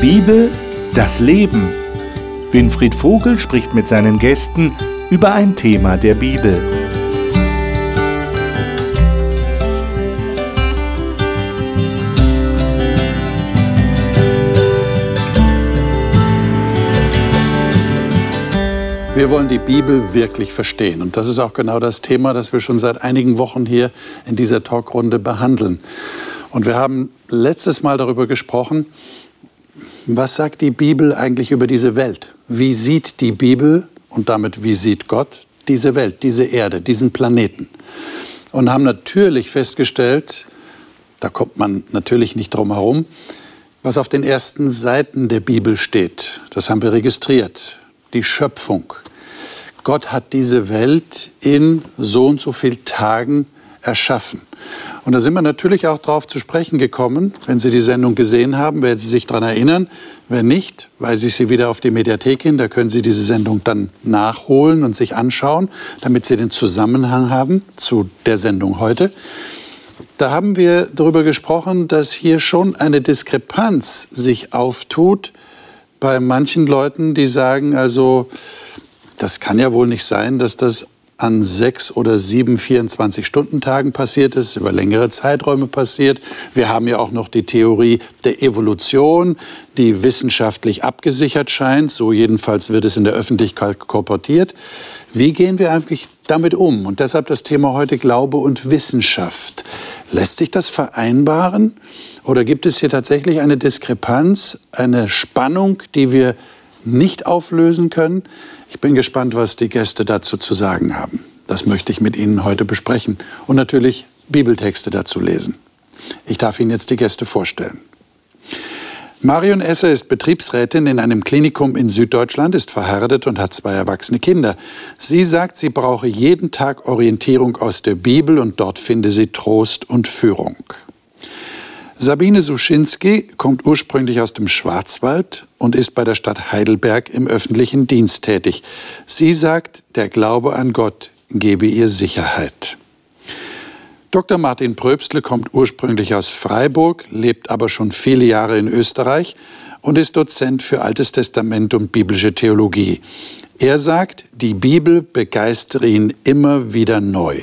Bibel, das Leben. Winfried Vogel spricht mit seinen Gästen über ein Thema der Bibel. Wir wollen die Bibel wirklich verstehen. Und das ist auch genau das Thema, das wir schon seit einigen Wochen hier in dieser Talkrunde behandeln. Und wir haben letztes Mal darüber gesprochen, was sagt die Bibel eigentlich über diese Welt? Wie sieht die Bibel und damit wie sieht Gott diese Welt, diese Erde, diesen Planeten? Und haben natürlich festgestellt, da kommt man natürlich nicht drum herum, was auf den ersten Seiten der Bibel steht. Das haben wir registriert. Die Schöpfung, Gott hat diese Welt in so und so vielen Tagen erschaffen. Und da sind wir natürlich auch darauf zu sprechen gekommen. Wenn Sie die Sendung gesehen haben, werden Sie sich daran erinnern. Wenn nicht, weise ich Sie wieder auf die Mediathek hin. Da können Sie diese Sendung dann nachholen und sich anschauen, damit Sie den Zusammenhang haben zu der Sendung heute. Da haben wir darüber gesprochen, dass hier schon eine Diskrepanz sich auftut bei manchen Leuten, die sagen, also das kann ja wohl nicht sein, dass das an sechs oder sieben 24-Stunden-Tagen passiert ist, über längere Zeiträume passiert. Wir haben ja auch noch die Theorie der Evolution, die wissenschaftlich abgesichert scheint. So jedenfalls wird es in der Öffentlichkeit korportiert. Wie gehen wir eigentlich damit um? Und deshalb das Thema heute Glaube und Wissenschaft. Lässt sich das vereinbaren? Oder gibt es hier tatsächlich eine Diskrepanz, eine Spannung, die wir nicht auflösen können? Ich bin gespannt, was die Gäste dazu zu sagen haben. Das möchte ich mit Ihnen heute besprechen und natürlich Bibeltexte dazu lesen. Ich darf Ihnen jetzt die Gäste vorstellen. Marion Esser ist Betriebsrätin in einem Klinikum in Süddeutschland, ist verheiratet und hat zwei erwachsene Kinder. Sie sagt, sie brauche jeden Tag Orientierung aus der Bibel und dort finde sie Trost und Führung. Sabine Suschinski kommt ursprünglich aus dem Schwarzwald und ist bei der Stadt Heidelberg im öffentlichen Dienst tätig. Sie sagt, der Glaube an Gott gebe ihr Sicherheit. Dr. Martin Pröbstle kommt ursprünglich aus Freiburg, lebt aber schon viele Jahre in Österreich und ist Dozent für Altes Testament und biblische Theologie. Er sagt, die Bibel begeistere ihn immer wieder neu.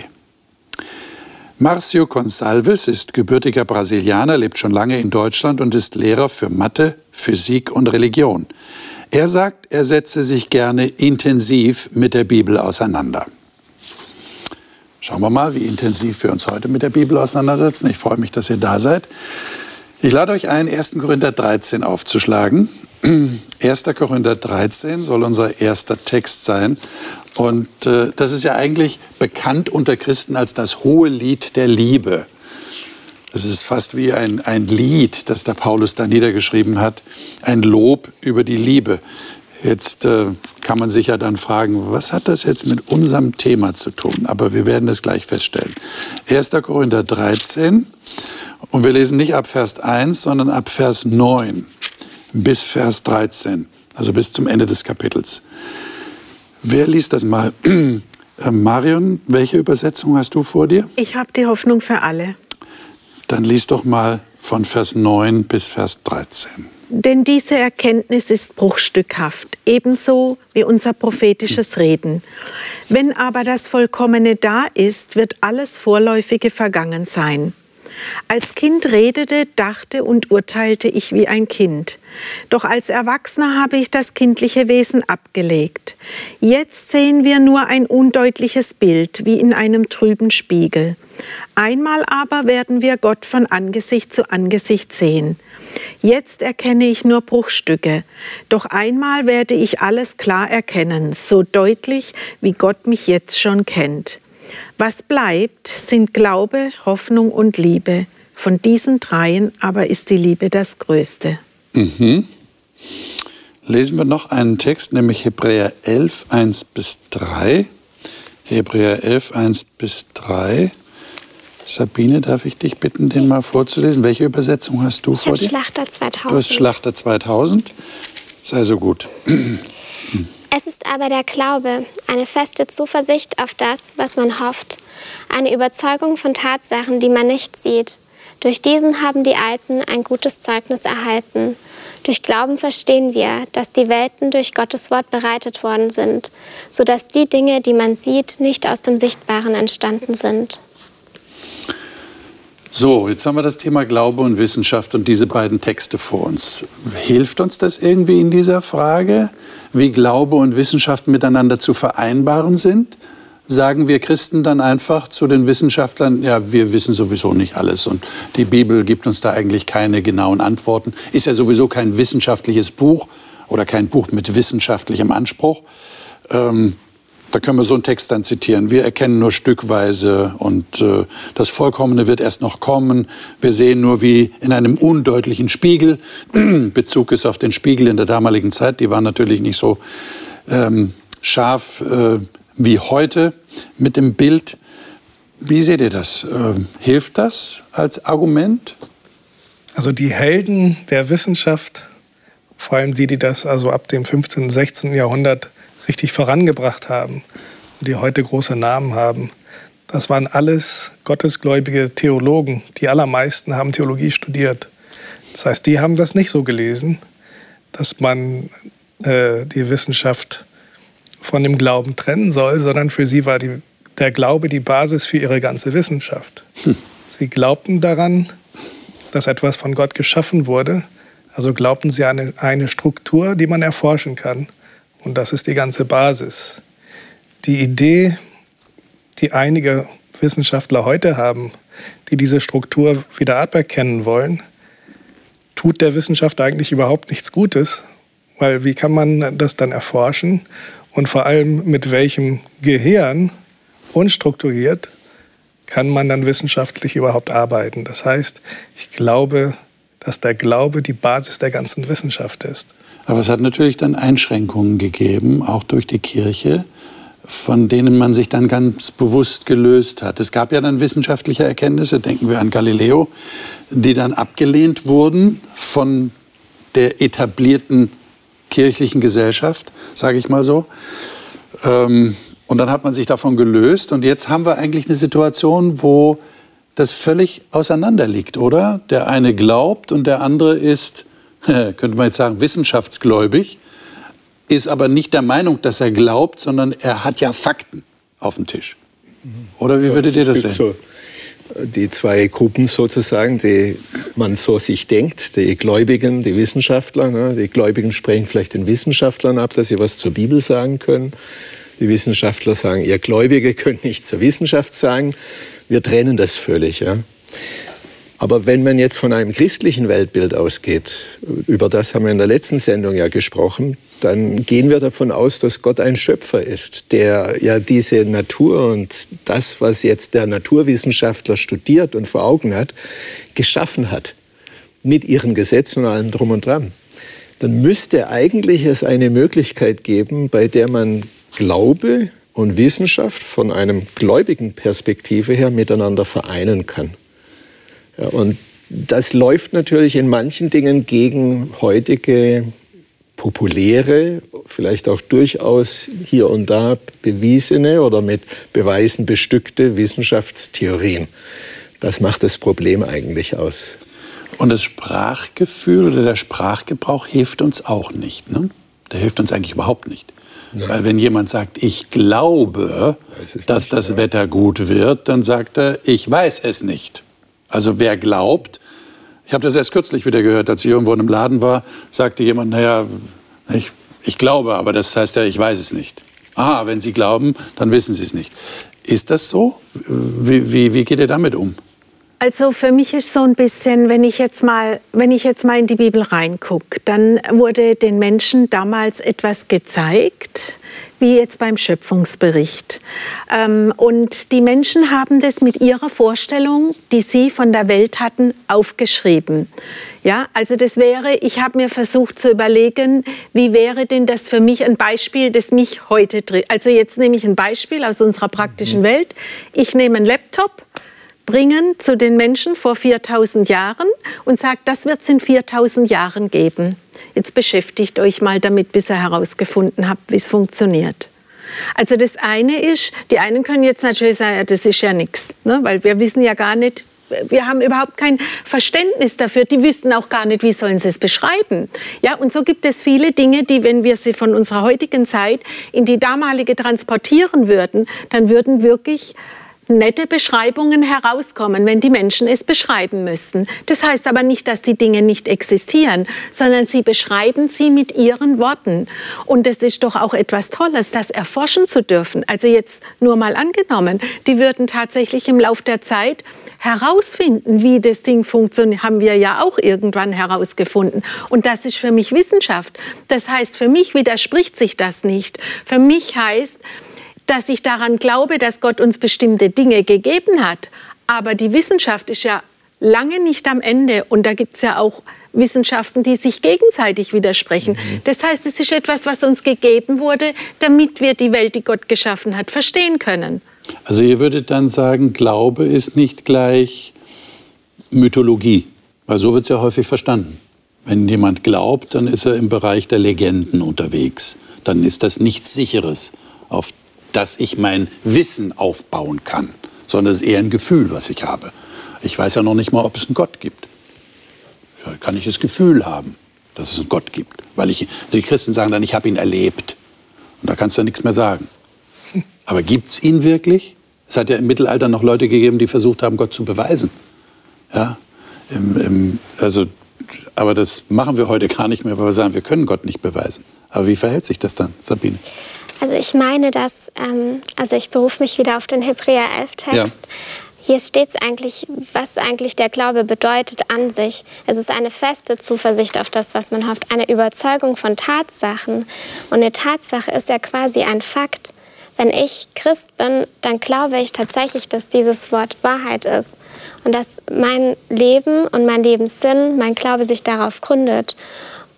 Marcio Gonçalves ist gebürtiger Brasilianer, lebt schon lange in Deutschland und ist Lehrer für Mathe, Physik und Religion. Er sagt, er setze sich gerne intensiv mit der Bibel auseinander. Schauen wir mal, wie intensiv wir uns heute mit der Bibel auseinandersetzen. Ich freue mich, dass ihr da seid. Ich lade euch ein, 1. Korinther 13 aufzuschlagen. 1. Korinther 13 soll unser erster Text sein. Und äh, das ist ja eigentlich bekannt unter Christen als das hohe Lied der Liebe. Das ist fast wie ein, ein Lied, das der Paulus da niedergeschrieben hat, ein Lob über die Liebe. Jetzt äh, kann man sich ja dann fragen, was hat das jetzt mit unserem Thema zu tun? Aber wir werden das gleich feststellen. 1. Korinther 13 und wir lesen nicht ab Vers 1, sondern ab Vers 9 bis Vers 13, also bis zum Ende des Kapitels. Wer liest das mal? Äh, Marion, welche Übersetzung hast du vor dir? Ich habe die Hoffnung für alle. Dann lies doch mal von Vers 9 bis Vers 13. Denn diese Erkenntnis ist bruchstückhaft, ebenso wie unser prophetisches Reden. Wenn aber das Vollkommene da ist, wird alles Vorläufige vergangen sein. Als Kind redete, dachte und urteilte ich wie ein Kind. Doch als Erwachsener habe ich das kindliche Wesen abgelegt. Jetzt sehen wir nur ein undeutliches Bild, wie in einem trüben Spiegel. Einmal aber werden wir Gott von Angesicht zu Angesicht sehen. Jetzt erkenne ich nur Bruchstücke, doch einmal werde ich alles klar erkennen, so deutlich, wie Gott mich jetzt schon kennt. Was bleibt, sind Glaube, Hoffnung und Liebe. Von diesen dreien aber ist die Liebe das Größte. Mhm. Lesen wir noch einen Text, nämlich Hebräer 11, 1 bis 3. Hebräer 11, 1 bis 3. Sabine, darf ich dich bitten, den mal vorzulesen? Welche Übersetzung hast du ich vor dir? Schlachter 2000. Du hast Schlachter 2000. Sei so gut. Es ist aber der Glaube, eine feste Zuversicht auf das, was man hofft, eine Überzeugung von Tatsachen, die man nicht sieht. Durch diesen haben die Alten ein gutes Zeugnis erhalten. Durch Glauben verstehen wir, dass die Welten durch Gottes Wort bereitet worden sind, sodass die Dinge, die man sieht, nicht aus dem Sichtbaren entstanden sind. So, jetzt haben wir das Thema Glaube und Wissenschaft und diese beiden Texte vor uns. Hilft uns das irgendwie in dieser Frage, wie Glaube und Wissenschaft miteinander zu vereinbaren sind? Sagen wir Christen dann einfach zu den Wissenschaftlern, ja, wir wissen sowieso nicht alles und die Bibel gibt uns da eigentlich keine genauen Antworten. Ist ja sowieso kein wissenschaftliches Buch oder kein Buch mit wissenschaftlichem Anspruch. Ähm, da können wir so einen Text dann zitieren. Wir erkennen nur stückweise und äh, das Vollkommene wird erst noch kommen. Wir sehen nur wie in einem undeutlichen Spiegel. Bezug ist auf den Spiegel in der damaligen Zeit. Die waren natürlich nicht so ähm, scharf äh, wie heute mit dem Bild. Wie seht ihr das? Äh, hilft das als Argument? Also die Helden der Wissenschaft, vor allem die, die das also ab dem 15., 16. Jahrhundert richtig vorangebracht haben die heute große Namen haben. Das waren alles gottesgläubige Theologen. Die allermeisten haben Theologie studiert. Das heißt, die haben das nicht so gelesen, dass man äh, die Wissenschaft von dem Glauben trennen soll, sondern für sie war die, der Glaube die Basis für ihre ganze Wissenschaft. Hm. Sie glaubten daran, dass etwas von Gott geschaffen wurde. Also glaubten sie an eine, eine Struktur, die man erforschen kann. Und das ist die ganze Basis. Die Idee, die einige Wissenschaftler heute haben, die diese Struktur wieder aberkennen wollen, tut der Wissenschaft eigentlich überhaupt nichts Gutes, weil wie kann man das dann erforschen und vor allem mit welchem Gehirn unstrukturiert kann man dann wissenschaftlich überhaupt arbeiten. Das heißt, ich glaube, dass der Glaube die Basis der ganzen Wissenschaft ist. Aber es hat natürlich dann Einschränkungen gegeben, auch durch die Kirche, von denen man sich dann ganz bewusst gelöst hat. Es gab ja dann wissenschaftliche Erkenntnisse, denken wir an Galileo, die dann abgelehnt wurden von der etablierten kirchlichen Gesellschaft, sage ich mal so. Ähm, und dann hat man sich davon gelöst und jetzt haben wir eigentlich eine Situation, wo das völlig auseinander liegt, oder? Der eine glaubt und der andere ist könnte man jetzt sagen, wissenschaftsgläubig, ist aber nicht der Meinung, dass er glaubt, sondern er hat ja Fakten auf dem Tisch. Oder wie würdet ihr das sehen? So die zwei Gruppen sozusagen, die man so sich denkt, die Gläubigen, die Wissenschaftler. Ne? Die Gläubigen sprechen vielleicht den Wissenschaftlern ab, dass sie was zur Bibel sagen können. Die Wissenschaftler sagen, ihr Gläubige könnt nichts zur Wissenschaft sagen. Wir trennen das völlig. Ja? Aber wenn man jetzt von einem christlichen Weltbild ausgeht, über das haben wir in der letzten Sendung ja gesprochen, dann gehen wir davon aus, dass Gott ein Schöpfer ist, der ja diese Natur und das, was jetzt der Naturwissenschaftler studiert und vor Augen hat, geschaffen hat. Mit ihren Gesetzen und allem drum und dran. Dann müsste eigentlich es eine Möglichkeit geben, bei der man Glaube und Wissenschaft von einem gläubigen Perspektive her miteinander vereinen kann. Ja, und das läuft natürlich in manchen Dingen gegen heutige populäre, vielleicht auch durchaus hier und da bewiesene oder mit Beweisen bestückte Wissenschaftstheorien. Das macht das Problem eigentlich aus. Und das Sprachgefühl oder der Sprachgebrauch hilft uns auch nicht. Ne? Der hilft uns eigentlich überhaupt nicht. Nein. Weil wenn jemand sagt, ich glaube, dass nicht, das ja. Wetter gut wird, dann sagt er, ich weiß es nicht. Also wer glaubt, ich habe das erst kürzlich wieder gehört, als ich irgendwo in einem Laden war, sagte jemand, naja, ich, ich glaube, aber das heißt ja, ich weiß es nicht. Ah, wenn Sie glauben, dann wissen Sie es nicht. Ist das so? Wie, wie, wie geht ihr damit um? Also für mich ist so ein bisschen, wenn ich jetzt mal, wenn ich jetzt mal in die Bibel reingucke, dann wurde den Menschen damals etwas gezeigt, wie jetzt beim Schöpfungsbericht. Ähm, und die Menschen haben das mit ihrer Vorstellung, die sie von der Welt hatten, aufgeschrieben. Ja, also das wäre, ich habe mir versucht zu überlegen, wie wäre denn das für mich ein Beispiel, das mich heute trifft. Also jetzt nehme ich ein Beispiel aus unserer praktischen mhm. Welt. Ich nehme einen Laptop, bringen zu den Menschen vor 4000 Jahren und sagt, das wird es in 4000 Jahren geben. Jetzt beschäftigt euch mal damit, bis ihr herausgefunden habt, wie es funktioniert. Also das eine ist, die einen können jetzt natürlich sagen, ja, das ist ja nichts, ne? weil wir wissen ja gar nicht, wir haben überhaupt kein Verständnis dafür. Die wüssten auch gar nicht, wie sollen sie es beschreiben. Ja, und so gibt es viele Dinge, die, wenn wir sie von unserer heutigen Zeit in die damalige transportieren würden, dann würden wirklich nette Beschreibungen herauskommen, wenn die Menschen es beschreiben müssten. Das heißt aber nicht, dass die Dinge nicht existieren, sondern sie beschreiben sie mit ihren Worten. Und es ist doch auch etwas Tolles, das erforschen zu dürfen. Also jetzt nur mal angenommen, die würden tatsächlich im Laufe der Zeit herausfinden, wie das Ding funktioniert, haben wir ja auch irgendwann herausgefunden. Und das ist für mich Wissenschaft. Das heißt, für mich widerspricht sich das nicht. Für mich heißt, dass ich daran glaube, dass Gott uns bestimmte Dinge gegeben hat. Aber die Wissenschaft ist ja lange nicht am Ende. Und da gibt es ja auch Wissenschaften, die sich gegenseitig widersprechen. Mhm. Das heißt, es ist etwas, was uns gegeben wurde, damit wir die Welt, die Gott geschaffen hat, verstehen können. Also ihr würdet dann sagen, Glaube ist nicht gleich Mythologie, weil so wird es ja häufig verstanden. Wenn jemand glaubt, dann ist er im Bereich der Legenden unterwegs. Dann ist das nichts Sicheres, auf dass ich mein Wissen aufbauen kann, sondern es ist eher ein Gefühl, was ich habe. Ich weiß ja noch nicht mal, ob es einen Gott gibt. Da kann ich das Gefühl haben, dass es einen Gott gibt. Weil ich, die Christen sagen dann, ich habe ihn erlebt. Und da kannst du ja nichts mehr sagen. Aber gibt es ihn wirklich? Es hat ja im Mittelalter noch Leute gegeben, die versucht haben, Gott zu beweisen. Ja? Im, im, also, aber das machen wir heute gar nicht mehr, weil wir sagen, wir können Gott nicht beweisen. Aber wie verhält sich das dann, Sabine? Also ich meine, dass, ähm, also ich berufe mich wieder auf den Hebräer 11 Text. Ja. Hier steht es eigentlich, was eigentlich der Glaube bedeutet an sich. Es ist eine feste Zuversicht auf das, was man hofft, eine Überzeugung von Tatsachen. Und eine Tatsache ist ja quasi ein Fakt. Wenn ich Christ bin, dann glaube ich tatsächlich, dass dieses Wort Wahrheit ist und dass mein Leben und mein Lebenssinn, mein Glaube sich darauf gründet.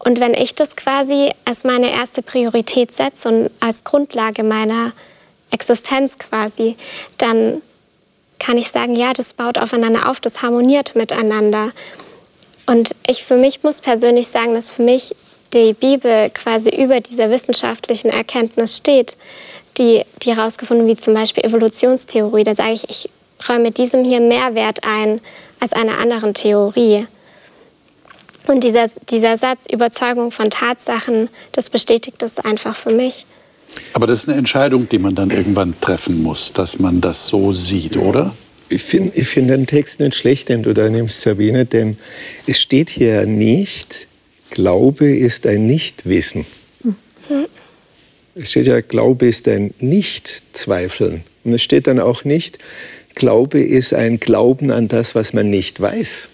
Und wenn ich das quasi als meine erste Priorität setze und als Grundlage meiner Existenz quasi, dann kann ich sagen, ja, das baut aufeinander auf, das harmoniert miteinander. Und ich für mich muss persönlich sagen, dass für mich die Bibel quasi über dieser wissenschaftlichen Erkenntnis steht, die, die herausgefunden, wie zum Beispiel Evolutionstheorie. Da sage ich, ich räume diesem hier mehr Wert ein als einer anderen Theorie. Und dieser, dieser Satz Überzeugung von Tatsachen, das bestätigt das einfach für mich. Aber das ist eine Entscheidung, die man dann irgendwann treffen muss, dass man das so sieht, oder? Ich finde ich find den Text nicht schlecht, den du da nimmst, Sabine, denn es steht hier nicht, Glaube ist ein Nichtwissen. Mhm. Es steht ja, Glaube ist ein Nichtzweifeln. Und es steht dann auch nicht, Glaube ist ein Glauben an das, was man nicht weiß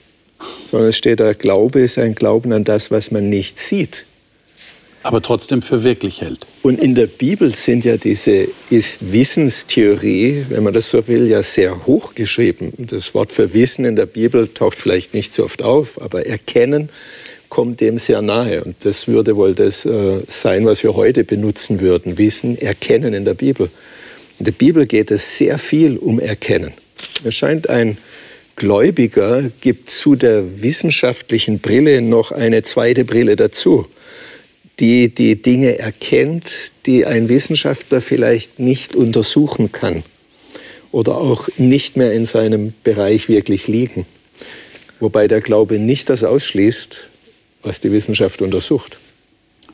sondern es steht da, Glaube ist ein Glauben an das, was man nicht sieht. Aber trotzdem für wirklich hält. Und in der Bibel sind ja diese Ist-Wissenstheorie, wenn man das so will, ja sehr hoch geschrieben. Das Wort für Wissen in der Bibel taucht vielleicht nicht so oft auf, aber Erkennen kommt dem sehr nahe. Und das würde wohl das äh, sein, was wir heute benutzen würden. Wissen, Erkennen in der Bibel. In der Bibel geht es sehr viel um Erkennen. Es scheint ein Gläubiger gibt zu der wissenschaftlichen Brille noch eine zweite Brille dazu, die die Dinge erkennt, die ein Wissenschaftler vielleicht nicht untersuchen kann oder auch nicht mehr in seinem Bereich wirklich liegen. Wobei der Glaube nicht das ausschließt, was die Wissenschaft untersucht.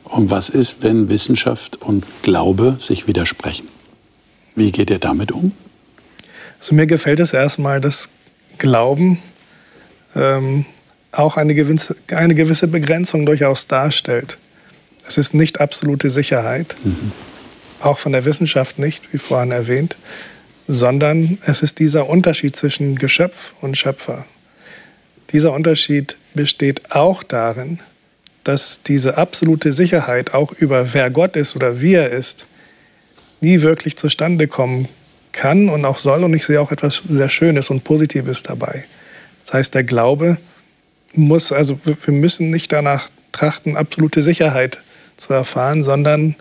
Und was ist, wenn Wissenschaft und Glaube sich widersprechen? Wie geht ihr damit um? Also mir gefällt es erstmal, dass Glauben ähm, auch eine gewisse, eine gewisse Begrenzung durchaus darstellt. Es ist nicht absolute Sicherheit, mhm. auch von der Wissenschaft nicht, wie vorhin erwähnt, sondern es ist dieser Unterschied zwischen Geschöpf und Schöpfer. Dieser Unterschied besteht auch darin, dass diese absolute Sicherheit auch über wer Gott ist oder wie er ist, nie wirklich zustande kommen kann und auch soll. Und ich sehe auch etwas sehr Schönes und Positives dabei. Das heißt, der Glaube muss, also wir müssen nicht danach trachten, absolute Sicherheit zu erfahren, sondern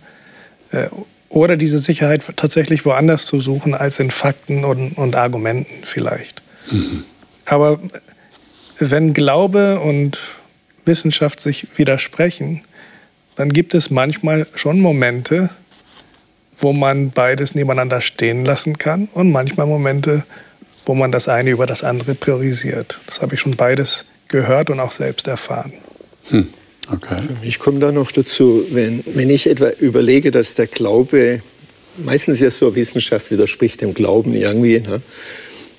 äh, oder diese Sicherheit tatsächlich woanders zu suchen als in Fakten und, und Argumenten vielleicht. Mhm. Aber wenn Glaube und Wissenschaft sich widersprechen, dann gibt es manchmal schon Momente, wo man beides nebeneinander stehen lassen kann und manchmal Momente, wo man das eine über das andere priorisiert. Das habe ich schon beides gehört und auch selbst erfahren. Hm. Okay. Ich komme da noch dazu, wenn, wenn ich etwa überlege, dass der Glaube meistens ja so Wissenschaft widerspricht dem Glauben irgendwie. Ne?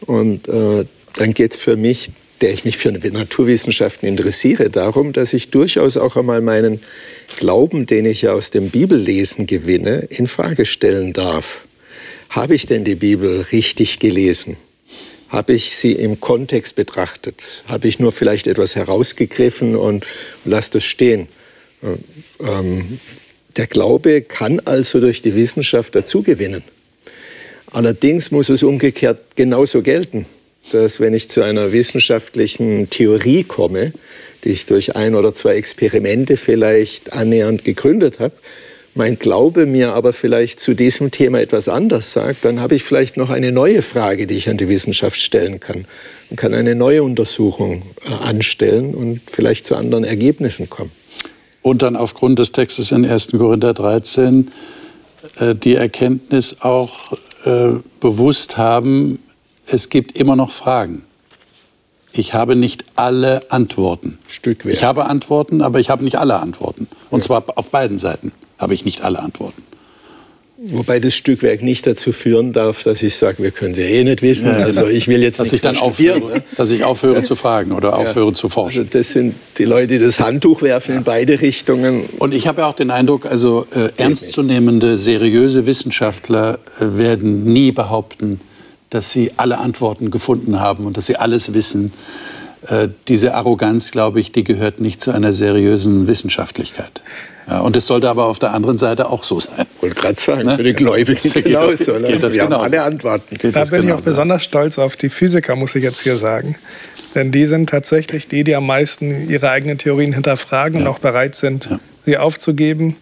Und äh, dann geht es für mich, der ich mich für Naturwissenschaften interessiere, darum, dass ich durchaus auch einmal meinen Glauben, den ich ja aus dem Bibellesen gewinne, in Frage stellen darf. Habe ich denn die Bibel richtig gelesen? Habe ich sie im Kontext betrachtet? Habe ich nur vielleicht etwas herausgegriffen und lasse das stehen? Ähm, der Glaube kann also durch die Wissenschaft dazugewinnen. Allerdings muss es umgekehrt genauso gelten, dass wenn ich zu einer wissenschaftlichen Theorie komme, die ich durch ein oder zwei Experimente vielleicht annähernd gegründet habe, mein Glaube mir aber vielleicht zu diesem Thema etwas anders sagt, dann habe ich vielleicht noch eine neue Frage, die ich an die Wissenschaft stellen kann und kann eine neue Untersuchung äh, anstellen und vielleicht zu anderen Ergebnissen kommen. Und dann aufgrund des Textes in 1. Korinther 13 äh, die Erkenntnis auch äh, bewusst haben, es gibt immer noch Fragen. Ich habe nicht alle Antworten. Stückwerk. Ich habe Antworten, aber ich habe nicht alle Antworten. Und ja. zwar auf beiden Seiten habe ich nicht alle Antworten. Wobei das Stückwerk nicht dazu führen darf, dass ich sage, wir können sie eh nicht wissen. Ja, also ich will jetzt dass ich dann aufhöre, ne? dass ich aufhöre zu fragen oder aufhöre ja. zu forschen. Also das sind die Leute, die das Handtuch werfen ja. in beide Richtungen. Und ich habe ja auch den Eindruck, also äh, ernstzunehmende, seriöse Wissenschaftler äh, werden nie behaupten, dass sie alle Antworten gefunden haben und dass sie alles wissen. Äh, diese Arroganz, glaube ich, die gehört nicht zu einer seriösen Wissenschaftlichkeit. Ja, und es sollte aber auf der anderen Seite auch so sein. Ich wollte gerade sagen, ne? für die Gläubigen genauso. Ne? Wir genauso. haben alle Antworten. Geht da bin ich auch besonders stolz auf die Physiker, muss ich jetzt hier sagen. Denn die sind tatsächlich die, die am meisten ihre eigenen Theorien hinterfragen ja. und auch bereit sind, ja. sie aufzugeben.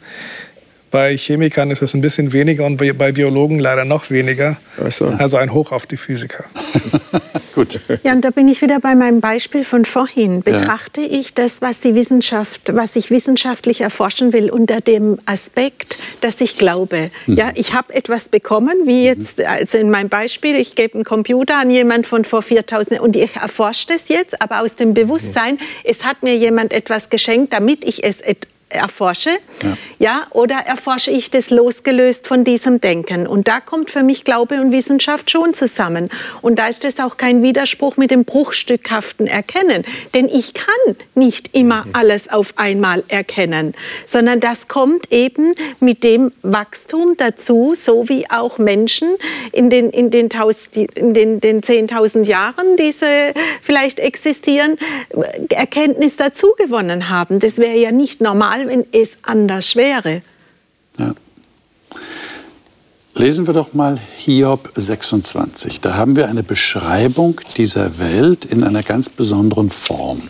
Bei Chemikern ist es ein bisschen weniger und bei Biologen leider noch weniger. So. Also ein Hoch auf die Physiker. Gut. Ja, und da bin ich wieder bei meinem Beispiel von vorhin. Betrachte ja. ich das, was die Wissenschaft, was ich wissenschaftlich erforschen will, unter dem Aspekt, dass ich glaube. Mhm. Ja, ich habe etwas bekommen, wie mhm. jetzt also in meinem Beispiel, ich gebe einen Computer an jemand von vor 4000 und ich erforsche das jetzt, aber aus dem Bewusstsein, mhm. es hat mir jemand etwas geschenkt, damit ich es erforsche, ja. ja. oder erforsche ich das losgelöst von diesem Denken? Und da kommt für mich Glaube und Wissenschaft schon zusammen. Und da ist das auch kein Widerspruch mit dem bruchstückhaften Erkennen, denn ich kann nicht immer mhm. alles auf einmal erkennen, sondern das kommt eben mit dem Wachstum dazu, so wie auch Menschen in den, in den, in den, den 10.000 Jahren, diese vielleicht existieren, Erkenntnis dazu gewonnen haben. Das wäre ja nicht normal normal, wenn es anders wäre. Ja. Lesen wir doch mal Hiob 26. Da haben wir eine Beschreibung dieser Welt in einer ganz besonderen Form.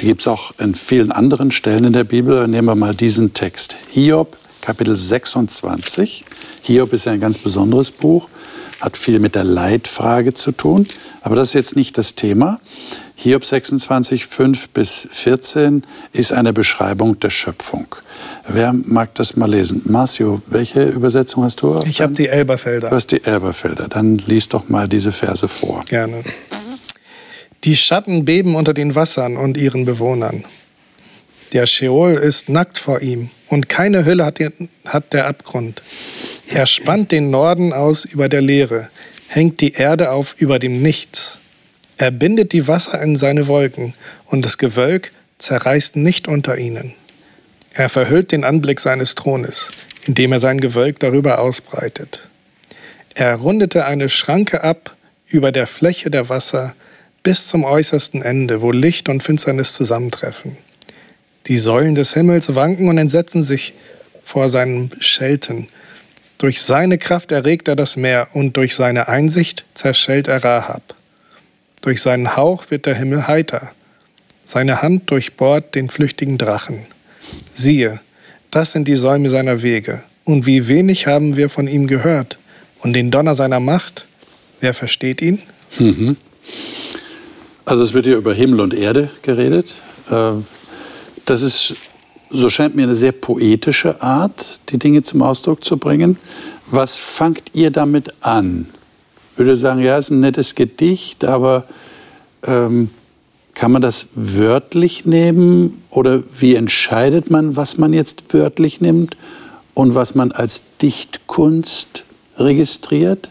Die gibt es auch in vielen anderen Stellen in der Bibel. Nehmen wir mal diesen Text. Hiob, Kapitel 26. Hiob ist ja ein ganz besonderes Buch, hat viel mit der Leitfrage zu tun. Aber das ist jetzt nicht das Thema. Hiob 26, 5 bis 14 ist eine Beschreibung der Schöpfung. Wer mag das mal lesen? Marcio, welche Übersetzung hast du? Ich habe die Elberfelder. Du hast die Elberfelder. Dann lies doch mal diese Verse vor. Gerne. Die Schatten beben unter den Wassern und ihren Bewohnern. Der Scheol ist nackt vor ihm und keine Hülle hat, den, hat der Abgrund. Er spannt den Norden aus über der Leere, hängt die Erde auf über dem Nichts. Er bindet die Wasser in seine Wolken, und das Gewölk zerreißt nicht unter ihnen. Er verhüllt den Anblick seines Thrones, indem er sein Gewölk darüber ausbreitet. Er rundete eine Schranke ab über der Fläche der Wasser bis zum äußersten Ende, wo Licht und Finsternis zusammentreffen. Die Säulen des Himmels wanken und entsetzen sich vor seinem Schelten. Durch seine Kraft erregt er das Meer und durch seine Einsicht zerschellt er Rahab. Durch seinen Hauch wird der Himmel heiter. Seine Hand durchbohrt den flüchtigen Drachen. Siehe, das sind die Säume seiner Wege. Und wie wenig haben wir von ihm gehört. Und den Donner seiner Macht, wer versteht ihn? Mhm. Also es wird hier über Himmel und Erde geredet. Ähm, das ist, so scheint mir, eine sehr poetische Art, die Dinge zum Ausdruck zu bringen. Was fangt ihr damit an? Würde sagen, ja, es ist ein nettes Gedicht, aber ähm, kann man das wörtlich nehmen oder wie entscheidet man, was man jetzt wörtlich nimmt und was man als Dichtkunst registriert?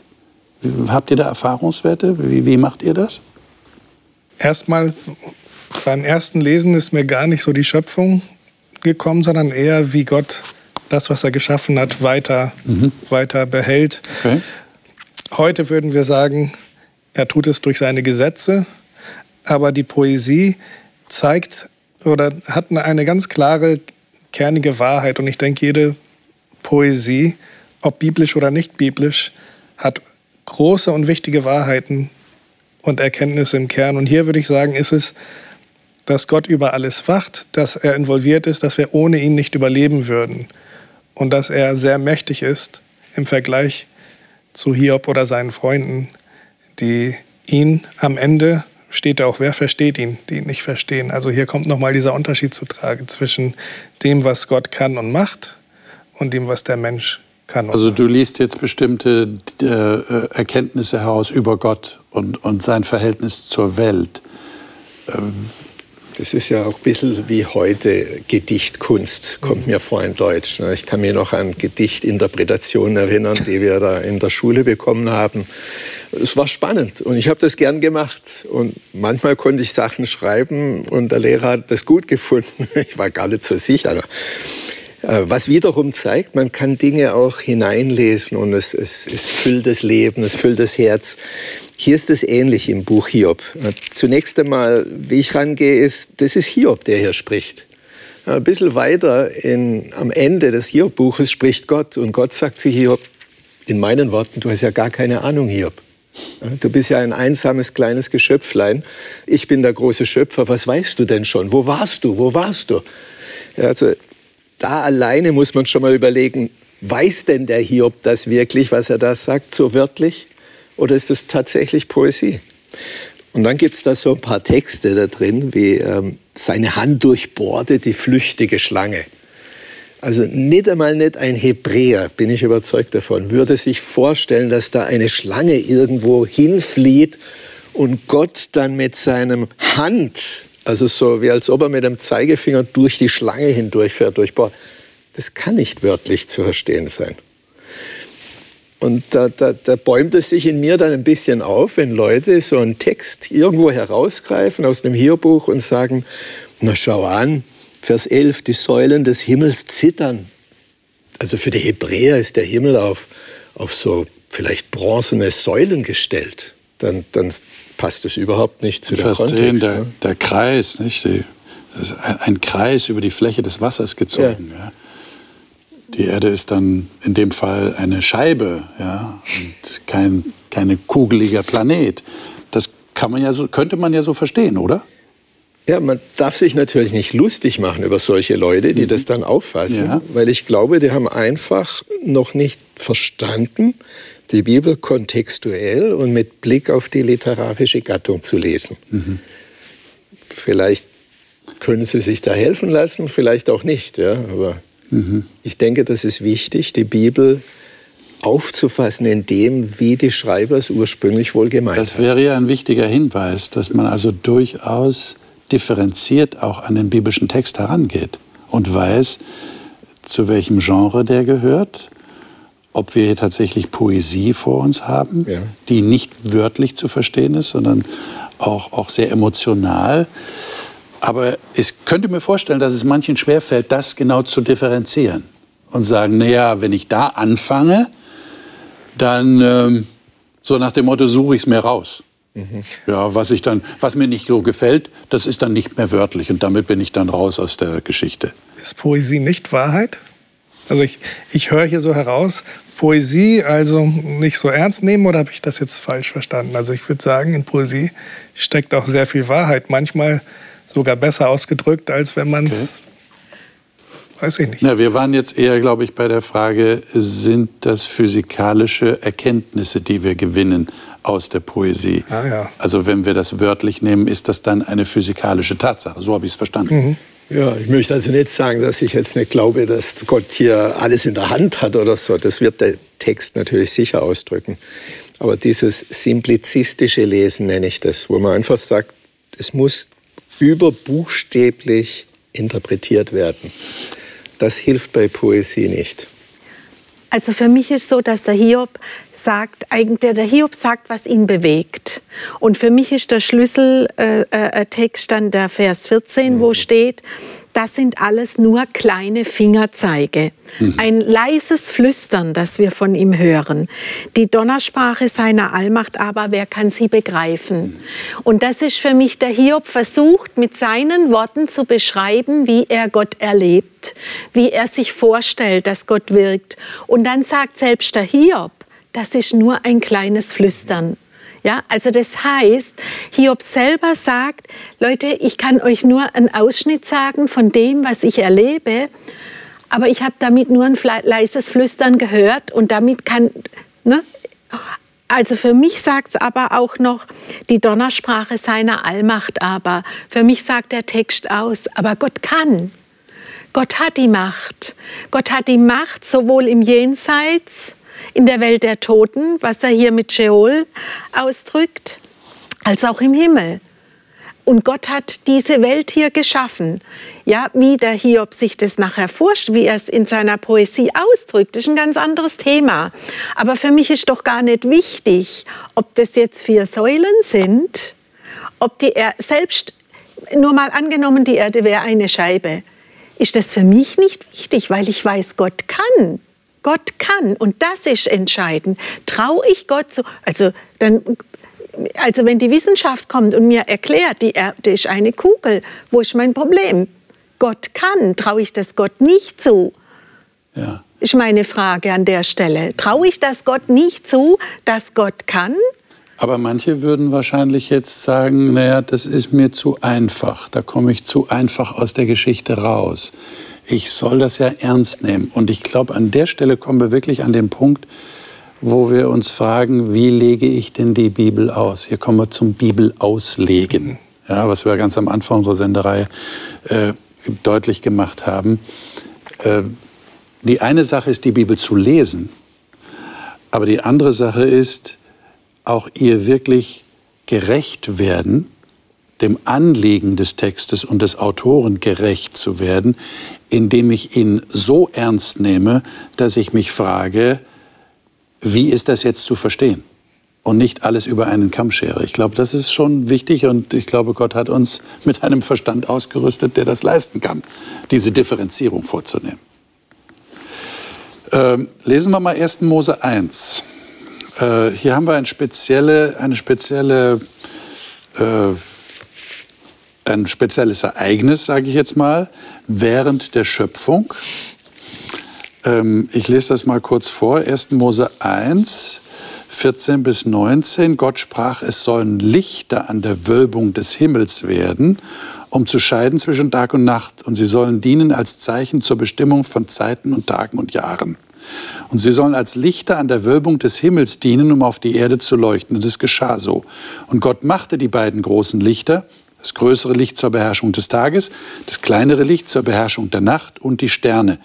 Habt ihr da Erfahrungswerte? Wie, wie macht ihr das? Erstmal beim ersten Lesen ist mir gar nicht so die Schöpfung gekommen, sondern eher wie Gott das, was er geschaffen hat, weiter, mhm. weiter behält. Okay. Heute würden wir sagen, er tut es durch seine Gesetze, aber die Poesie zeigt oder hat eine ganz klare, kernige Wahrheit. Und ich denke, jede Poesie, ob biblisch oder nicht biblisch, hat große und wichtige Wahrheiten und Erkenntnisse im Kern. Und hier würde ich sagen, ist es, dass Gott über alles wacht, dass er involviert ist, dass wir ohne ihn nicht überleben würden und dass er sehr mächtig ist im Vergleich zu Hiob oder seinen Freunden, die ihn am Ende steht auch, wer versteht ihn, die ihn nicht verstehen. Also hier kommt nochmal dieser Unterschied zu tragen zwischen dem, was Gott kann und macht und dem, was der Mensch kann. Also du liest jetzt bestimmte äh, Erkenntnisse heraus über Gott und, und sein Verhältnis zur Welt. Ähm, das ist ja auch ein bisschen wie heute Gedichtkunst, kommt mir vor in Deutsch. Ne? Ich kann mich noch an Gedichtinterpretationen erinnern, die wir da in der Schule bekommen haben. Es war spannend und ich habe das gern gemacht. Und manchmal konnte ich Sachen schreiben und der Lehrer hat das gut gefunden. Ich war gar nicht so sicher. Äh, was wiederum zeigt, man kann Dinge auch hineinlesen und es, es, es füllt das Leben, es füllt das Herz. Hier ist es ähnlich im Buch Hiob. Äh, zunächst einmal, wie ich rangehe, ist, das ist Hiob, der hier spricht. Äh, ein bisschen weiter in, am Ende des Hiob-Buches spricht Gott und Gott sagt zu Hiob, in meinen Worten, du hast ja gar keine Ahnung, Hiob. Du bist ja ein einsames kleines Geschöpflein. Ich bin der große Schöpfer. Was weißt du denn schon? Wo warst du? Wo warst du? Also da alleine muss man schon mal überlegen, weiß denn der Hiob das wirklich, was er da sagt, so wörtlich? Oder ist das tatsächlich Poesie? Und dann gibt es da so ein paar Texte da drin, wie ähm, seine Hand durchbohrte die flüchtige Schlange. Also nicht einmal nicht ein Hebräer, bin ich überzeugt davon, würde sich vorstellen, dass da eine Schlange irgendwo hinflieht und Gott dann mit seinem Hand also so wie als ob er mit dem Zeigefinger durch die Schlange hindurchfährt, durchbohrt. Das kann nicht wörtlich zu verstehen sein. Und da, da, da bäumt es sich in mir dann ein bisschen auf, wenn Leute so einen Text irgendwo herausgreifen aus dem Hierbuch und sagen, na schau an, Vers 11, die Säulen des Himmels zittern. Also für die Hebräer ist der Himmel auf, auf so vielleicht bronzene Säulen gestellt. Dann, dann passt es überhaupt nicht zu dem Kontext. 10, der, ne? der Kreis, nicht? Die, das ist ein, ein, Kreis über die Fläche des Wassers gezogen. Ja. Ja. Die Erde ist dann in dem Fall eine Scheibe ja, und kein keine kugeliger Planet. Das kann man ja so, könnte man ja so verstehen, oder? Ja, man darf sich natürlich nicht lustig machen über solche Leute, die mhm. das dann auffassen, ja. weil ich glaube, die haben einfach noch nicht verstanden, die Bibel kontextuell und mit Blick auf die literarische Gattung zu lesen. Mhm. Vielleicht können Sie sich da helfen lassen, vielleicht auch nicht. Ja? Aber mhm. ich denke, das ist wichtig, die Bibel aufzufassen in dem, wie die Schreiber es ursprünglich wohl gemeint haben. Das wäre ja ein wichtiger Hinweis, dass man also durchaus differenziert auch an den biblischen Text herangeht und weiß, zu welchem Genre der gehört ob wir hier tatsächlich Poesie vor uns haben, ja. die nicht wörtlich zu verstehen ist, sondern auch, auch sehr emotional. Aber ich könnte mir vorstellen, dass es manchen schwerfällt, das genau zu differenzieren und sagen, naja, wenn ich da anfange, dann ähm, so nach dem Motto suche ich es mir raus. Mhm. Ja, was, ich dann, was mir nicht so gefällt, das ist dann nicht mehr wörtlich und damit bin ich dann raus aus der Geschichte. Ist Poesie nicht Wahrheit? Also ich, ich höre hier so heraus, Poesie also nicht so ernst nehmen oder habe ich das jetzt falsch verstanden? Also ich würde sagen, in Poesie steckt auch sehr viel Wahrheit, manchmal sogar besser ausgedrückt, als wenn man es, okay. weiß ich nicht. Na, wir waren jetzt eher, glaube ich, bei der Frage, sind das physikalische Erkenntnisse, die wir gewinnen aus der Poesie? Ah, ja. Also wenn wir das wörtlich nehmen, ist das dann eine physikalische Tatsache? So habe ich es verstanden. Mhm. Ja, ich möchte also nicht sagen, dass ich jetzt nicht glaube, dass Gott hier alles in der Hand hat oder so. Das wird der Text natürlich sicher ausdrücken. Aber dieses simplizistische Lesen nenne ich das, wo man einfach sagt, es muss überbuchstäblich interpretiert werden. Das hilft bei Poesie nicht. Also für mich ist so, dass der Hiob sagt, eigentlich der Hiob sagt, was ihn bewegt. Und für mich ist der Schlüsseltext äh, äh, dann der Vers 14, mhm. wo steht, das sind alles nur kleine Fingerzeige. Mhm. Ein leises Flüstern, das wir von ihm hören. Die Donnersprache seiner Allmacht aber, wer kann sie begreifen? Mhm. Und das ist für mich der Hiob versucht, mit seinen Worten zu beschreiben, wie er Gott erlebt, wie er sich vorstellt, dass Gott wirkt. Und dann sagt selbst der Hiob, das ist nur ein kleines Flüstern. Ja, also das heißt, Hiob selber sagt, Leute, ich kann euch nur einen Ausschnitt sagen von dem, was ich erlebe, aber ich habe damit nur ein leises Flüstern gehört und damit kann, ne? Also für mich sagt es aber auch noch die Donnersprache seiner Allmacht aber. Für mich sagt der Text aus, aber Gott kann. Gott hat die Macht. Gott hat die Macht sowohl im Jenseits in der Welt der Toten, was er hier mit Sheol ausdrückt, als auch im Himmel. Und Gott hat diese Welt hier geschaffen. Ja, wie der Hiob sich das nachher vorstellt, wie er es in seiner Poesie ausdrückt, ist ein ganz anderes Thema. Aber für mich ist doch gar nicht wichtig, ob das jetzt vier Säulen sind, ob die er selbst, nur mal angenommen, die Erde wäre eine Scheibe, ist das für mich nicht wichtig, weil ich weiß, Gott kann. Gott kann und das ist entscheidend. Traue ich Gott so? Also dann also wenn die Wissenschaft kommt und mir erklärt, die Erde ist eine Kugel, wo ist mein Problem? Gott kann, traue ich das Gott nicht zu? Ja. Ist meine Frage an der Stelle. Traue ich das Gott nicht zu, dass Gott kann? Aber manche würden wahrscheinlich jetzt sagen, naja, das ist mir zu einfach, da komme ich zu einfach aus der Geschichte raus ich soll das ja ernst nehmen. Und ich glaube, an der Stelle kommen wir wirklich an den Punkt, wo wir uns fragen, wie lege ich denn die Bibel aus? Hier kommen wir zum Bibelauslegen, ja, was wir ganz am Anfang unserer Senderei äh, deutlich gemacht haben. Äh, die eine Sache ist, die Bibel zu lesen, aber die andere Sache ist, auch ihr wirklich gerecht werden dem Anliegen des Textes und des Autoren gerecht zu werden, indem ich ihn so ernst nehme, dass ich mich frage, wie ist das jetzt zu verstehen? Und nicht alles über einen Kamm schere. Ich glaube, das ist schon wichtig und ich glaube, Gott hat uns mit einem Verstand ausgerüstet, der das leisten kann, diese Differenzierung vorzunehmen. Ähm, lesen wir mal 1. Mose 1. Äh, hier haben wir eine spezielle, eine spezielle äh, ein spezielles Ereignis, sage ich jetzt mal, während der Schöpfung. Ähm, ich lese das mal kurz vor. 1. Mose 1, 14 bis 19. Gott sprach, es sollen Lichter an der Wölbung des Himmels werden, um zu scheiden zwischen Tag und Nacht. Und sie sollen dienen als Zeichen zur Bestimmung von Zeiten und Tagen und Jahren. Und sie sollen als Lichter an der Wölbung des Himmels dienen, um auf die Erde zu leuchten. Und es geschah so. Und Gott machte die beiden großen Lichter, das größere Licht zur Beherrschung des Tages, das kleinere Licht zur Beherrschung der Nacht und die Sterne.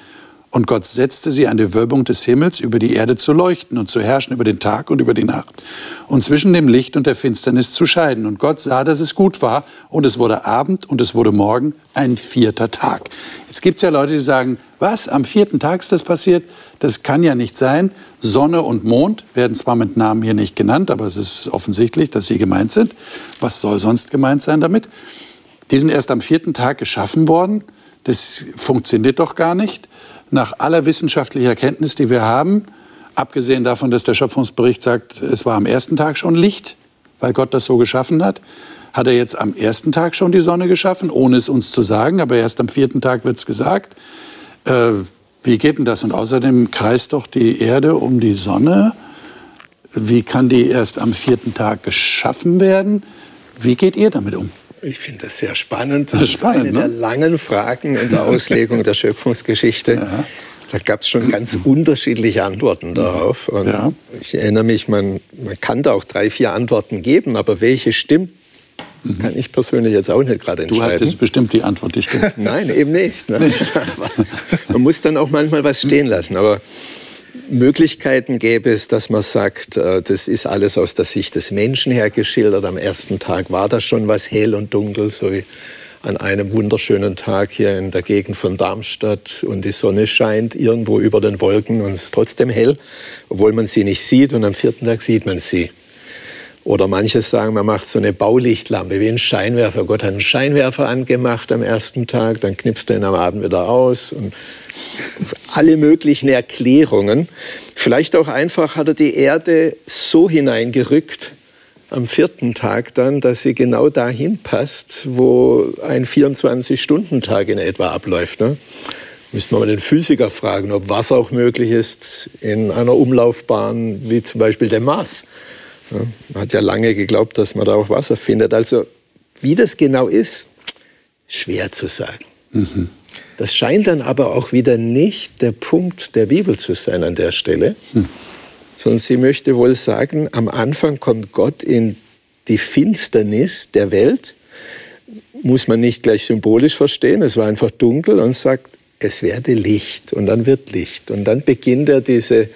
Und Gott setzte sie an die Wölbung des Himmels, über die Erde zu leuchten und zu herrschen über den Tag und über die Nacht. Und zwischen dem Licht und der Finsternis zu scheiden. Und Gott sah, dass es gut war. Und es wurde Abend und es wurde Morgen, ein vierter Tag. Jetzt gibt es ja Leute, die sagen, was, am vierten Tag ist das passiert? Das kann ja nicht sein. Sonne und Mond werden zwar mit Namen hier nicht genannt, aber es ist offensichtlich, dass sie gemeint sind. Was soll sonst gemeint sein damit? Die sind erst am vierten Tag geschaffen worden. Das funktioniert doch gar nicht. Nach aller wissenschaftlicher Kenntnis, die wir haben, abgesehen davon, dass der Schöpfungsbericht sagt, es war am ersten Tag schon Licht, weil Gott das so geschaffen hat, hat er jetzt am ersten Tag schon die Sonne geschaffen, ohne es uns zu sagen, aber erst am vierten Tag wird es gesagt. Äh, wie geht denn das? Und außerdem kreist doch die Erde um die Sonne. Wie kann die erst am vierten Tag geschaffen werden? Wie geht ihr damit um? Ich finde das sehr spannend. Das ist spannend, eine ne? der langen Fragen in der Auslegung der Schöpfungsgeschichte. Ja. Da gab es schon ganz unterschiedliche Antworten darauf. Und ja. Ich erinnere mich, man, man kann da auch drei, vier Antworten geben, aber welche stimmt. Kann ich persönlich jetzt auch nicht gerade entscheiden. Du hast jetzt bestimmt die Antwort, die stimmt. Nein, eben nicht. Ne? Man muss dann auch manchmal was stehen lassen. Aber Möglichkeiten gäbe es, dass man sagt, äh, das ist alles aus der Sicht des Menschen her geschildert. Am ersten Tag war das schon was hell und dunkel, so wie an einem wunderschönen Tag hier in der Gegend von Darmstadt und die Sonne scheint irgendwo über den Wolken und es ist trotzdem hell, obwohl man sie nicht sieht und am vierten Tag sieht man sie. Oder manche sagen, man macht so eine Baulichtlampe wie ein Scheinwerfer. Gott hat einen Scheinwerfer angemacht am ersten Tag, dann knipst er ihn am Abend wieder aus. Und alle möglichen Erklärungen. Vielleicht auch einfach hat er die Erde so hineingerückt, am vierten Tag dann, dass sie genau dahin passt, wo ein 24-Stunden-Tag in etwa abläuft. Ne? Müsste man mal den Physiker fragen, ob Wasser auch möglich ist in einer Umlaufbahn wie zum Beispiel dem Mars. Ja, man hat ja lange geglaubt, dass man da auch Wasser findet. Also wie das genau ist, schwer zu sagen. Mhm. Das scheint dann aber auch wieder nicht der Punkt der Bibel zu sein an der Stelle, mhm. sondern sie möchte wohl sagen, am Anfang kommt Gott in die Finsternis der Welt, muss man nicht gleich symbolisch verstehen, es war einfach dunkel und sagt, es werde Licht und dann wird Licht. Und dann beginnt er diese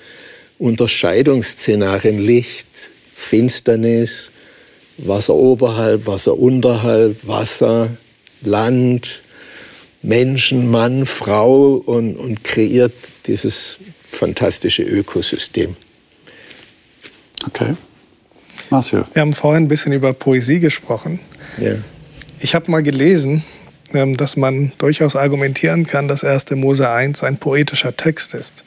Unterscheidungsszenarien Licht, Finsternis, Wasser oberhalb, Wasser unterhalb, Wasser, Land, Menschen, Mann, Frau und, und kreiert dieses fantastische Ökosystem. Okay. Marcel. Wir haben vorhin ein bisschen über Poesie gesprochen. Ja. Ich habe mal gelesen, ähm, dass man durchaus argumentieren kann, dass 1. Mose 1 ein poetischer Text ist.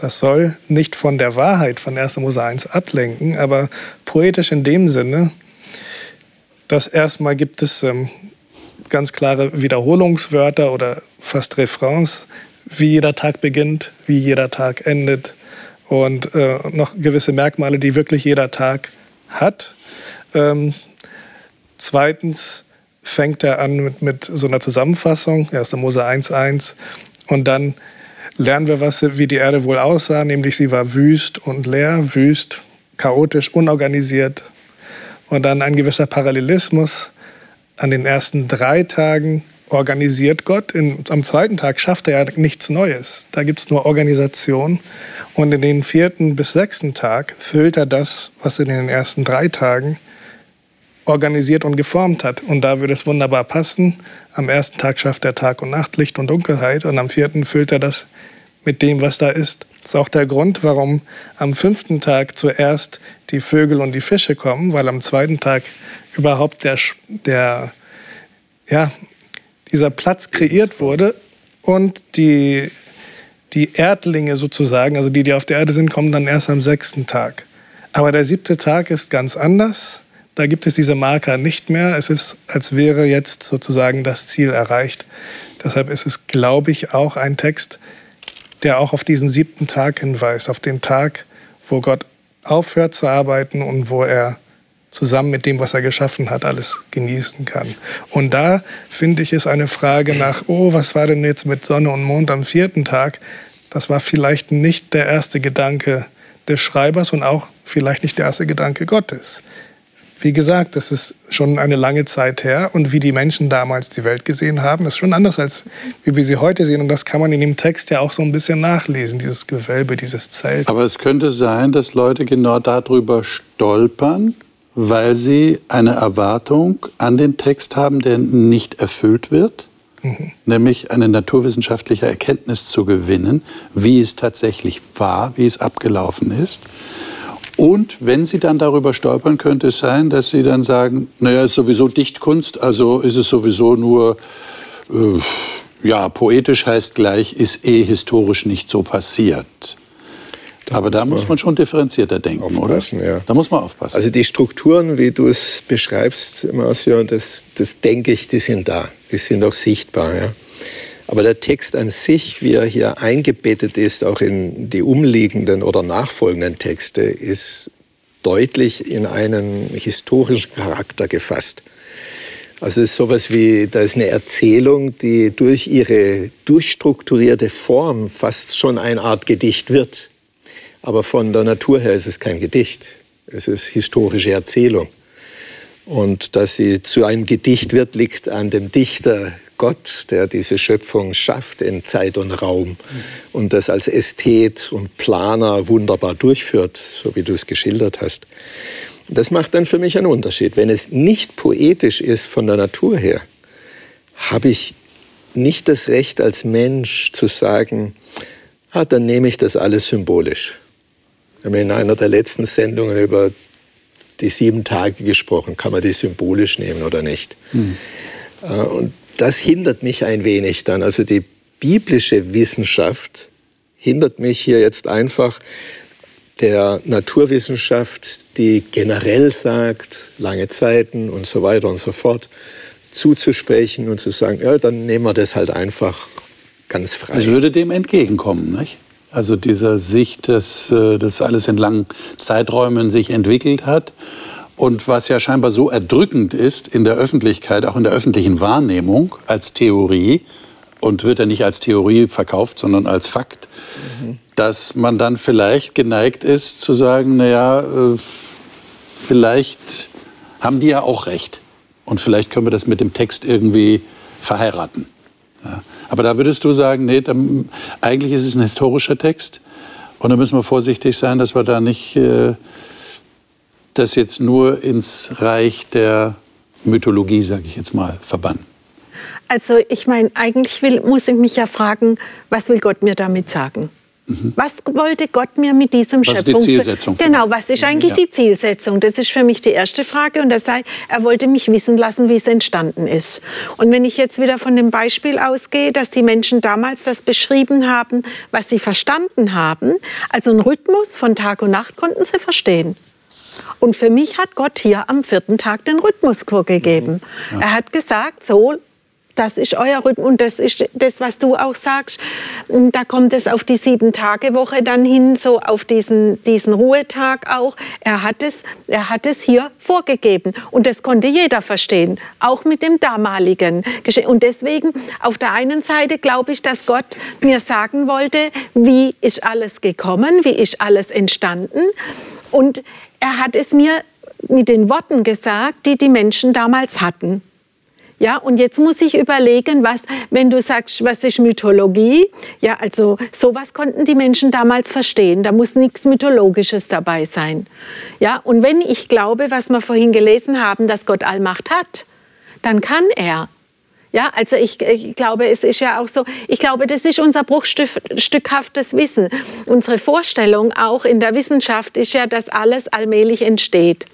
Das soll nicht von der Wahrheit von 1. Mose 1 ablenken, aber poetisch in dem Sinne, dass erstmal gibt es ähm, ganz klare Wiederholungswörter oder fast Refrains, wie jeder Tag beginnt, wie jeder Tag endet und äh, noch gewisse Merkmale, die wirklich jeder Tag hat. Ähm, zweitens fängt er an mit, mit so einer Zusammenfassung, 1. Mose 1.1 und dann lernen wir, was, wie die Erde wohl aussah, nämlich sie war wüst und leer, wüst, chaotisch, unorganisiert. Und dann ein gewisser Parallelismus. An den ersten drei Tagen organisiert Gott. In, am zweiten Tag schafft er ja nichts Neues. Da gibt es nur Organisation. Und in den vierten bis sechsten Tag füllt er das, was in den ersten drei Tagen organisiert und geformt hat. Und da würde es wunderbar passen. Am ersten Tag schafft er Tag und Nacht, Licht und Dunkelheit. Und am vierten füllt er das mit dem, was da ist. Das ist auch der Grund, warum am fünften Tag zuerst die Vögel und die Fische kommen, weil am zweiten Tag überhaupt der, der, ja, dieser Platz kreiert wurde und die, die Erdlinge sozusagen, also die, die auf der Erde sind, kommen dann erst am sechsten Tag. Aber der siebte Tag ist ganz anders. Da gibt es diese Marker nicht mehr. Es ist, als wäre jetzt sozusagen das Ziel erreicht. Deshalb ist es, glaube ich, auch ein Text, der auch auf diesen siebten Tag hinweist, auf den Tag, wo Gott aufhört zu arbeiten und wo er zusammen mit dem, was er geschaffen hat, alles genießen kann. Und da finde ich, ist eine Frage nach, oh, was war denn jetzt mit Sonne und Mond am vierten Tag? Das war vielleicht nicht der erste Gedanke des Schreibers und auch vielleicht nicht der erste Gedanke Gottes. Wie gesagt, das ist schon eine lange Zeit her und wie die Menschen damals die Welt gesehen haben, ist schon anders als wie wir sie heute sehen. Und das kann man in dem Text ja auch so ein bisschen nachlesen, dieses Gewölbe, dieses Zelt. Aber es könnte sein, dass Leute genau darüber stolpern, weil sie eine Erwartung an den Text haben, der nicht erfüllt wird. Mhm. Nämlich eine naturwissenschaftliche Erkenntnis zu gewinnen, wie es tatsächlich war, wie es abgelaufen ist. Und wenn Sie dann darüber stolpern, könnte es sein, dass Sie dann sagen, naja, ist sowieso Dichtkunst, also ist es sowieso nur, äh, ja, poetisch heißt gleich, ist eh historisch nicht so passiert. Da Aber da muss man schon differenzierter denken, oder? Ja. Da muss man aufpassen. Also die Strukturen, wie du es beschreibst, Marcio, das, das denke ich, die sind da. Die sind auch sichtbar. Ja. Aber der Text an sich, wie er hier eingebettet ist, auch in die umliegenden oder nachfolgenden Texte, ist deutlich in einen historischen Charakter gefasst. Also es ist sowas wie, da ist eine Erzählung, die durch ihre durchstrukturierte Form fast schon eine Art Gedicht wird. Aber von der Natur her ist es kein Gedicht. Es ist historische Erzählung. Und dass sie zu einem Gedicht wird, liegt an dem Dichter Gott, der diese Schöpfung schafft in Zeit und Raum und das als Ästhet und Planer wunderbar durchführt, so wie du es geschildert hast. Das macht dann für mich einen Unterschied. Wenn es nicht poetisch ist von der Natur her, habe ich nicht das Recht als Mensch zu sagen, ah, dann nehme ich das alles symbolisch. Wir haben in einer der letzten Sendungen über die sieben Tage gesprochen. Kann man die symbolisch nehmen oder nicht? Hm. Und das hindert mich ein wenig dann. Also die biblische Wissenschaft hindert mich hier jetzt einfach der Naturwissenschaft, die generell sagt, lange Zeiten und so weiter und so fort, zuzusprechen und zu sagen, ja, dann nehmen wir das halt einfach ganz frei. Ich würde dem entgegenkommen, nicht? Also dieser Sicht, dass äh, das alles in langen Zeiträumen sich entwickelt hat und was ja scheinbar so erdrückend ist in der Öffentlichkeit, auch in der öffentlichen Wahrnehmung als Theorie, und wird ja nicht als Theorie verkauft, sondern als Fakt, mhm. dass man dann vielleicht geneigt ist zu sagen, naja, äh, vielleicht haben die ja auch recht. Und vielleicht können wir das mit dem Text irgendwie verheiraten. Ja. Aber da würdest du sagen, nee, dann, eigentlich ist es ein historischer Text. Und da müssen wir vorsichtig sein, dass wir da nicht äh, das jetzt nur ins Reich der Mythologie, sage ich jetzt mal, verbannen. Also ich meine, eigentlich will, muss ich mich ja fragen, was will Gott mir damit sagen? Mhm. Was wollte Gott mir mit diesem was Schöpfungs... Was ist die Zielsetzung? Genau, was ist eigentlich ja. die Zielsetzung? Das ist für mich die erste Frage. Und das sei, er wollte mich wissen lassen, wie es entstanden ist. Und wenn ich jetzt wieder von dem Beispiel ausgehe, dass die Menschen damals das beschrieben haben, was sie verstanden haben, also einen Rhythmus von Tag und Nacht konnten sie verstehen. Und für mich hat Gott hier am vierten Tag den Rhythmus vorgegeben. Mhm. Ja. Er hat gesagt, so das ist euer Rhythmus und das ist das, was du auch sagst. Da kommt es auf die Sieben-Tage-Woche dann hin, so auf diesen, diesen Ruhetag auch. Er hat, es, er hat es hier vorgegeben und das konnte jeder verstehen, auch mit dem damaligen Geschehen. Und deswegen, auf der einen Seite glaube ich, dass Gott mir sagen wollte, wie ist alles gekommen, wie ist alles entstanden. Und er hat es mir mit den Worten gesagt, die die Menschen damals hatten. Ja, und jetzt muss ich überlegen, was, wenn du sagst, was ist Mythologie? Ja, also sowas konnten die Menschen damals verstehen. Da muss nichts Mythologisches dabei sein. Ja, und wenn ich glaube, was wir vorhin gelesen haben, dass Gott Allmacht hat, dann kann er. Ja, also ich, ich, glaube, es ist ja auch so, ich glaube, das ist unser bruchstückhaftes Wissen. Unsere Vorstellung auch in der Wissenschaft ist ja, dass alles allmählich entsteht.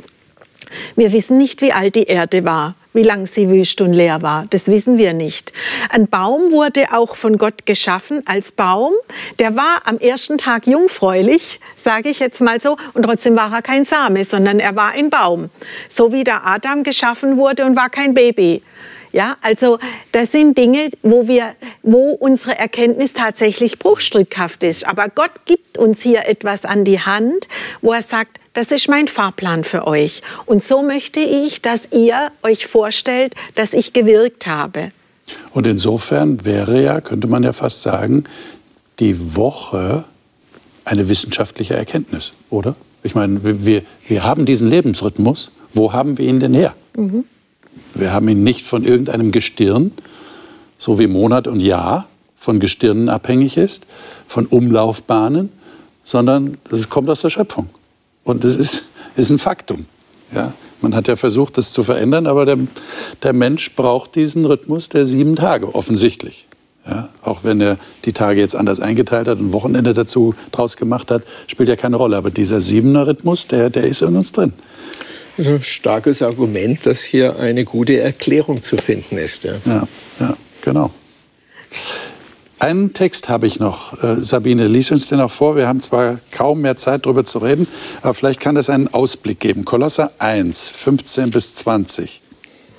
Wir wissen nicht, wie alt die Erde war, wie lang sie wüst und leer war. Das wissen wir nicht. Ein Baum wurde auch von Gott geschaffen als Baum. Der war am ersten Tag jungfräulich, sage ich jetzt mal so, und trotzdem war er kein Same, sondern er war ein Baum. So wie der Adam geschaffen wurde und war kein Baby. Ja, also das sind Dinge, wo wir, wo unsere Erkenntnis tatsächlich bruchstückhaft ist. Aber Gott gibt uns hier etwas an die Hand, wo er sagt, das ist mein Fahrplan für euch. Und so möchte ich, dass ihr euch vorstellt, dass ich gewirkt habe. Und insofern wäre ja, könnte man ja fast sagen, die Woche eine wissenschaftliche Erkenntnis, oder? Ich meine, wir, wir haben diesen Lebensrhythmus. Wo haben wir ihn denn her? Mhm. Wir haben ihn nicht von irgendeinem Gestirn, so wie Monat und Jahr von Gestirnen abhängig ist, von Umlaufbahnen, sondern es kommt aus der Schöpfung. Und das ist, ist ein Faktum. Ja? Man hat ja versucht, das zu verändern, aber der, der Mensch braucht diesen Rhythmus der sieben Tage, offensichtlich. Ja? Auch wenn er die Tage jetzt anders eingeteilt hat und Wochenende dazu draus gemacht hat, spielt ja keine Rolle. Aber dieser siebener Rhythmus, der, der ist in uns drin. Ein starkes Argument, dass hier eine gute Erklärung zu finden ist. Ja, ja, ja genau. Einen Text habe ich noch. Äh, Sabine, lies uns den auch vor. Wir haben zwar kaum mehr Zeit, darüber zu reden, aber vielleicht kann das einen Ausblick geben. Kolosser 1, 15 bis 20.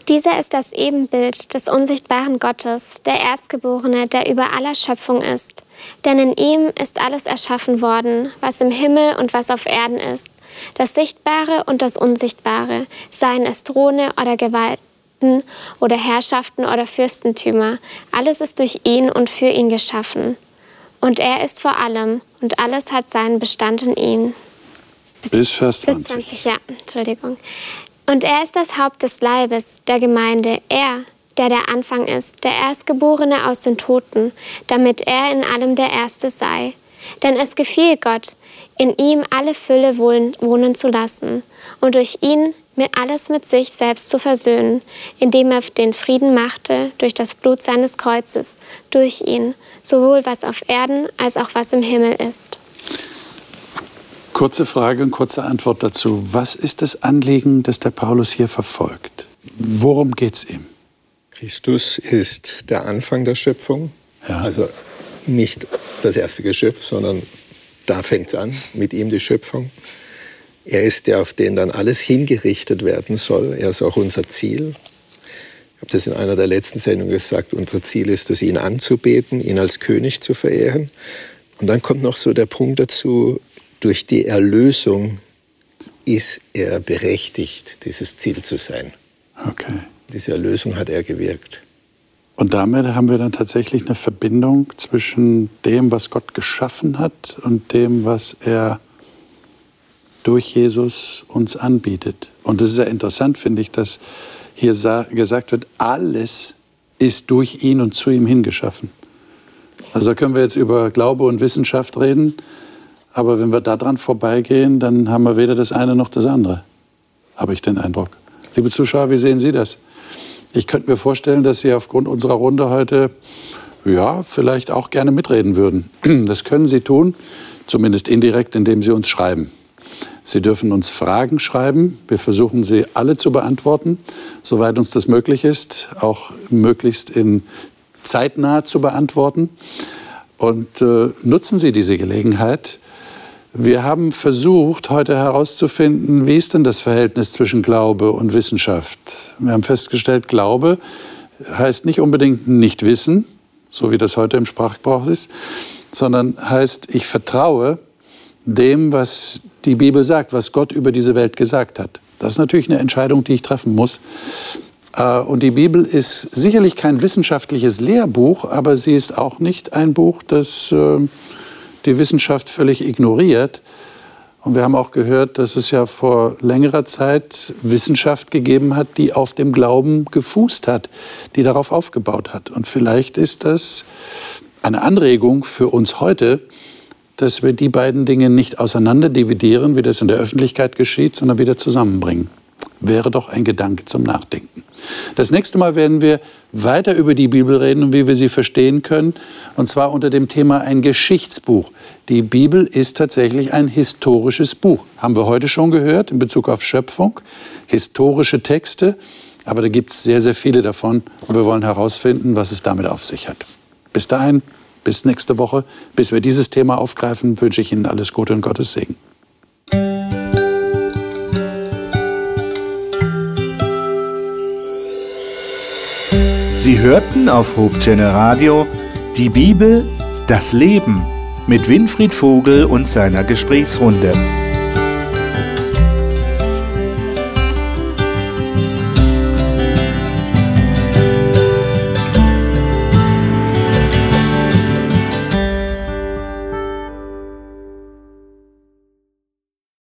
Dieser ist das Ebenbild des unsichtbaren Gottes, der Erstgeborene, der über aller Schöpfung ist. Denn in ihm ist alles erschaffen worden, was im Himmel und was auf Erden ist das Sichtbare und das Unsichtbare, seien es Throne oder Gewalten oder Herrschaften oder Fürstentümer, alles ist durch ihn und für ihn geschaffen. Und er ist vor allem und alles hat seinen Bestand in ihm. Bis, bis Vers 20. Bis 20, ja, Entschuldigung. Und er ist das Haupt des Leibes, der Gemeinde. Er, der der Anfang ist, der Erstgeborene aus den Toten, damit er in allem der Erste sei. Denn es gefiel Gott, in ihm alle Fülle wohnen zu lassen und durch ihn alles mit sich selbst zu versöhnen, indem er den Frieden machte durch das Blut seines Kreuzes, durch ihn, sowohl was auf Erden als auch was im Himmel ist. Kurze Frage und kurze Antwort dazu. Was ist das Anliegen, das der Paulus hier verfolgt? Worum geht es ihm? Christus ist der Anfang der Schöpfung. Ja. Also nicht das erste Geschöpf, sondern da fängt es an, mit ihm die Schöpfung. Er ist der, auf den dann alles hingerichtet werden soll. Er ist auch unser Ziel. Ich habe das in einer der letzten Sendungen gesagt. Unser Ziel ist es, ihn anzubeten, ihn als König zu verehren. Und dann kommt noch so der Punkt dazu, durch die Erlösung ist er berechtigt, dieses Ziel zu sein. Okay. Diese Erlösung hat er gewirkt. Und damit haben wir dann tatsächlich eine Verbindung zwischen dem, was Gott geschaffen hat und dem, was er durch Jesus uns anbietet. Und es ist ja interessant, finde ich, dass hier gesagt wird, alles ist durch ihn und zu ihm hingeschaffen. Also da können wir jetzt über Glaube und Wissenschaft reden, aber wenn wir daran vorbeigehen, dann haben wir weder das eine noch das andere, habe ich den Eindruck. Liebe Zuschauer, wie sehen Sie das? Ich könnte mir vorstellen, dass Sie aufgrund unserer Runde heute ja, vielleicht auch gerne mitreden würden. Das können Sie tun, zumindest indirekt, indem Sie uns schreiben. Sie dürfen uns Fragen schreiben. Wir versuchen sie alle zu beantworten, soweit uns das möglich ist, auch möglichst in zeitnah zu beantworten. Und äh, nutzen Sie diese Gelegenheit. Wir haben versucht, heute herauszufinden, wie ist denn das Verhältnis zwischen Glaube und Wissenschaft. Wir haben festgestellt, Glaube heißt nicht unbedingt nicht wissen, so wie das heute im Sprachgebrauch ist, sondern heißt, ich vertraue dem, was die Bibel sagt, was Gott über diese Welt gesagt hat. Das ist natürlich eine Entscheidung, die ich treffen muss. Äh, und die Bibel ist sicherlich kein wissenschaftliches Lehrbuch, aber sie ist auch nicht ein Buch, das äh, die Wissenschaft völlig ignoriert. Und wir haben auch gehört, dass es ja vor längerer Zeit Wissenschaft gegeben hat, die auf dem Glauben gefußt hat, die darauf aufgebaut hat. Und vielleicht ist das eine Anregung für uns heute, dass wir die beiden Dinge nicht auseinander dividieren, wie das in der Öffentlichkeit geschieht, sondern wieder zusammenbringen. Wäre doch ein Gedanke zum Nachdenken. Das nächste Mal werden wir weiter über die Bibel reden und wie wir sie verstehen können, und zwar unter dem Thema ein Geschichtsbuch. Die Bibel ist tatsächlich ein historisches Buch. Haben wir heute schon gehört in Bezug auf Schöpfung, historische Texte, aber da gibt es sehr, sehr viele davon und wir wollen herausfinden, was es damit auf sich hat. Bis dahin, bis nächste Woche, bis wir dieses Thema aufgreifen, wünsche ich Ihnen alles Gute und Gottes Segen. Sie hörten auf Hope Radio die Bibel, das Leben mit Winfried Vogel und seiner Gesprächsrunde.